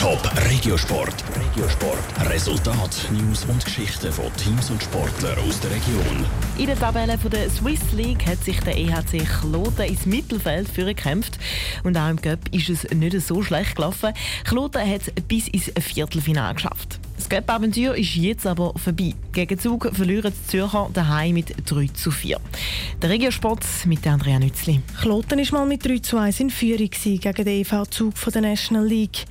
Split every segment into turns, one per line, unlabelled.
Top Regiosport. Regiosport. Resultat, News und Geschichten von Teams und Sportlern aus der Region.
In der Tabelle von der Swiss League hat sich der EHC Kloten ins Mittelfeld gekämpft. Und auch im Cup ist es nicht so schlecht gelaufen. Kloten hat es bis ins Viertelfinale geschafft. Das Cup-Abenteuer ist jetzt aber vorbei. Gegen Zug verlieren die Zürcher daheim mit 3 zu 4. Der Regiosport mit Andrea Nützli.
Kloten war mal mit 3 zu 1 in Führung gegen den EV Zug von der National League.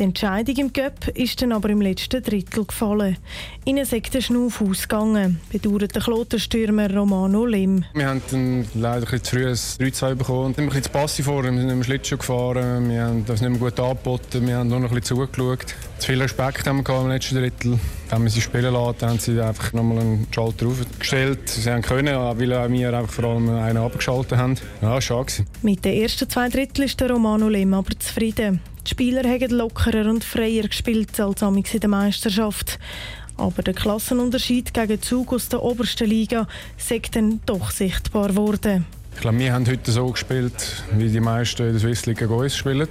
Die Entscheidung im Cup ist dann aber im letzten Drittel gefallen. Ihnen ist der Schnuff ausgegangen, bedauert der Klotenstürmer Romano Lim.
Wir haben dann leider ein zu früh ein 3-2 bekommen. Wir sind ein bisschen zu passiv vor, wir sind mehr Schlittschuh gefahren, wir haben das nicht mehr gut angeboten, wir haben nur noch ein bisschen zugeschaut. Zu viel Respekt haben wir im letzten Drittel. Wenn wir sie spielen lassen, haben sie einfach nochmal einen Schalter aufgestellt. Sie haben können, weil wir einfach vor allem einen abgeschaltet haben. Ja, schade.
Mit den ersten zwei Dritteln ist der Romano Lim aber zufrieden. Die Spieler haben lockerer und freier gespielt als in der Meisterschaft. Aber der Klassenunterschied gegen Zug aus der obersten Liga ist dann doch sichtbar geworden.
Ich glaube, wir haben heute so gespielt, wie die meisten in der Swiss League gegen uns spielen.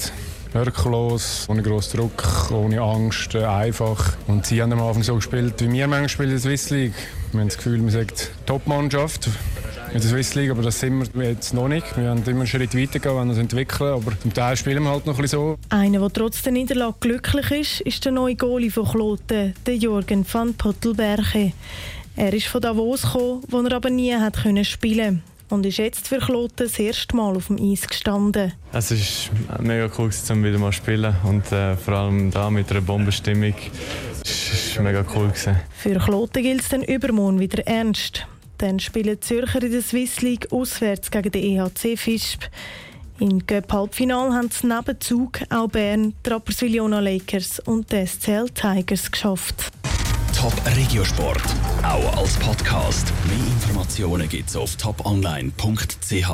Wirklos, ohne grossen Druck, ohne Angst, äh, einfach. Und sie haben am Anfang so gespielt, wie wir manchmal spielen in der Swiss League. Wir haben das Gefühl, wir sind Top-Mannschaft in der Swiss League, aber das sind wir jetzt noch nicht. Wir haben immer einen Schritt weiter gehen, wenn wir uns entwickeln, aber zum Teil spielen wir halt noch ein bisschen so.
Einer, der trotz der Niederlage glücklich ist, ist der neue Goalie von Kloten, der Jürgen van Pottelberche. Er ist von Davos gekommen, wo er aber nie hat können spielen und ist jetzt für Kloten das erste Mal auf dem Eis gestanden.
Es ist mega cool, um wieder mal zu spielen und äh, vor allem da mit einer Bombenstimmung. Es war mega cool. Gewesen.
Für Kloten gilt es dann übermorgen wieder ernst. Dann spielen die Zürcher in der Swiss League auswärts gegen den EHC Fisp. Im Cup-Halbfinale haben es neben Zug auch Bern, die Rapperswil-Jona Lakers und die SCL Tigers geschafft.
Top Regiosport, auch als Podcast. Mehr Informationen gibt's auf toponline.ch.